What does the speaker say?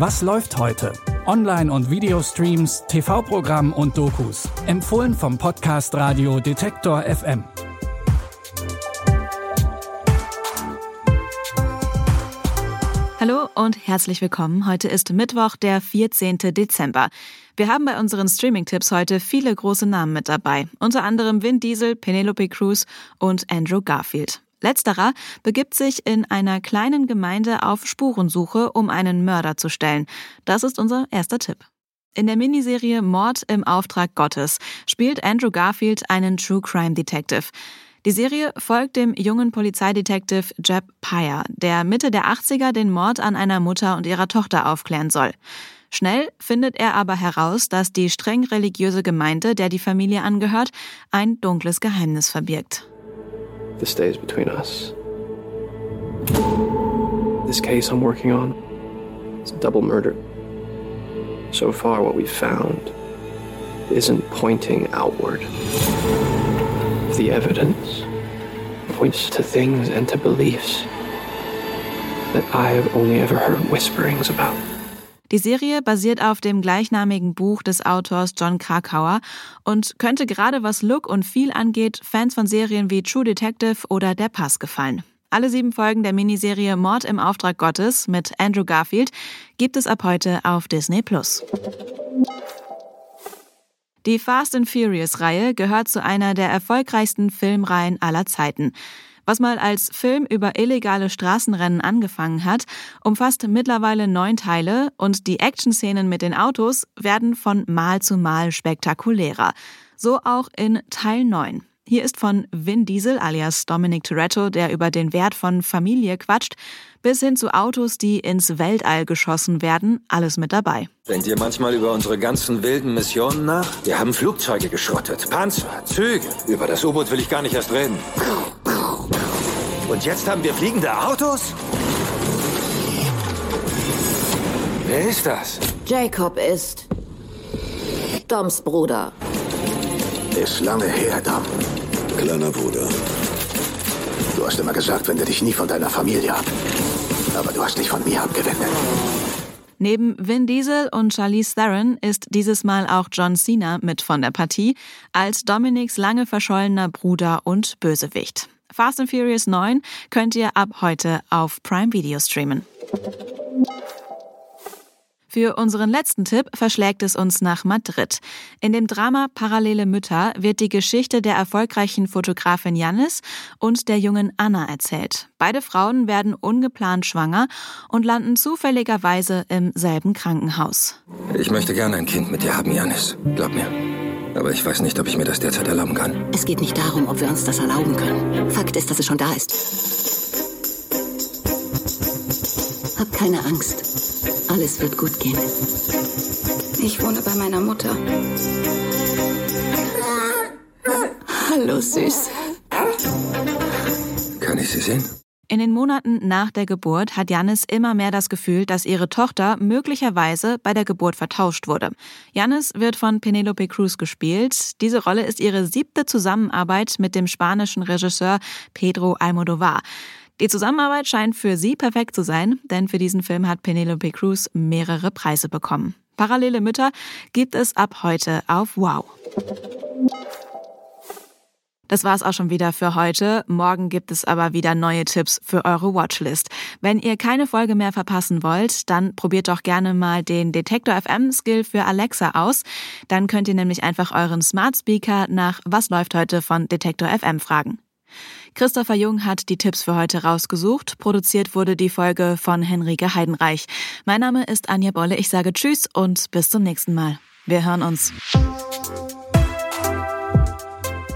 Was läuft heute? Online- und Videostreams, TV-Programm und Dokus. Empfohlen vom Podcast Radio Detektor FM. Hallo und herzlich willkommen. Heute ist Mittwoch, der 14. Dezember. Wir haben bei unseren Streaming-Tipps heute viele große Namen mit dabei. Unter anderem Vin Diesel, Penelope Cruz und Andrew Garfield. Letzterer begibt sich in einer kleinen Gemeinde auf Spurensuche, um einen Mörder zu stellen. Das ist unser erster Tipp. In der Miniserie Mord im Auftrag Gottes spielt Andrew Garfield einen True Crime Detective. Die Serie folgt dem jungen Polizeidetektiv Jeb Pyre, der Mitte der 80er den Mord an einer Mutter und ihrer Tochter aufklären soll. Schnell findet er aber heraus, dass die streng religiöse Gemeinde, der die Familie angehört, ein dunkles Geheimnis verbirgt. This stays between us. This case I'm working on is a double murder. So far, what we've found isn't pointing outward. The evidence points to things and to beliefs that I have only ever heard whisperings about. Die Serie basiert auf dem gleichnamigen Buch des Autors John Krakauer und könnte gerade was Look und Feel angeht, Fans von Serien wie True Detective oder Der Pass gefallen. Alle sieben Folgen der Miniserie Mord im Auftrag Gottes mit Andrew Garfield gibt es ab heute auf Disney Plus. Die Fast and Furious Reihe gehört zu einer der erfolgreichsten Filmreihen aller Zeiten. Was mal als Film über illegale Straßenrennen angefangen hat, umfasst mittlerweile neun Teile und die Actionszenen mit den Autos werden von Mal zu Mal spektakulärer. So auch in Teil 9. Hier ist von Vin Diesel alias Dominic Toretto, der über den Wert von Familie quatscht, bis hin zu Autos, die ins Weltall geschossen werden, alles mit dabei. Denkt ihr manchmal über unsere ganzen wilden Missionen nach? Wir haben Flugzeuge geschrottet, Panzer, Züge. Über das U-Boot will ich gar nicht erst reden. Und jetzt haben wir fliegende Autos? Wer ist das? Jacob ist Doms Bruder. Ist lange her, Dom. Kleiner Bruder. Du hast immer gesagt, wende dich nie von deiner Familie ab. Aber du hast dich von mir abgewendet. Neben Vin Diesel und Charlize Theron ist dieses Mal auch John Cena mit von der Partie als Dominics lange verschollener Bruder und Bösewicht. Fast and Furious 9 könnt ihr ab heute auf Prime Video streamen. Für unseren letzten Tipp verschlägt es uns nach Madrid. In dem Drama Parallele Mütter wird die Geschichte der erfolgreichen Fotografin Janis und der jungen Anna erzählt. Beide Frauen werden ungeplant schwanger und landen zufälligerweise im selben Krankenhaus. Ich möchte gerne ein Kind mit dir haben, Janis. Glaub mir. Aber ich weiß nicht, ob ich mir das derzeit erlauben kann. Es geht nicht darum, ob wir uns das erlauben können. Fakt ist, dass es schon da ist. Hab keine Angst. Alles wird gut gehen. Ich wohne bei meiner Mutter. Hallo, Süß. Kann ich sie sehen? In den Monaten nach der Geburt hat Janis immer mehr das Gefühl, dass ihre Tochter möglicherweise bei der Geburt vertauscht wurde. Janis wird von Penelope Cruz gespielt. Diese Rolle ist ihre siebte Zusammenarbeit mit dem spanischen Regisseur Pedro Almodovar. Die Zusammenarbeit scheint für sie perfekt zu sein, denn für diesen Film hat Penelope Cruz mehrere Preise bekommen. Parallele Mütter gibt es ab heute auf Wow. Das war's auch schon wieder für heute. Morgen gibt es aber wieder neue Tipps für eure Watchlist. Wenn ihr keine Folge mehr verpassen wollt, dann probiert doch gerne mal den Detektor FM Skill für Alexa aus. Dann könnt ihr nämlich einfach euren Smart Speaker nach Was läuft heute von Detektor FM fragen. Christopher Jung hat die Tipps für heute rausgesucht. Produziert wurde die Folge von Henrike Heidenreich. Mein Name ist Anja Bolle. Ich sage Tschüss und bis zum nächsten Mal. Wir hören uns.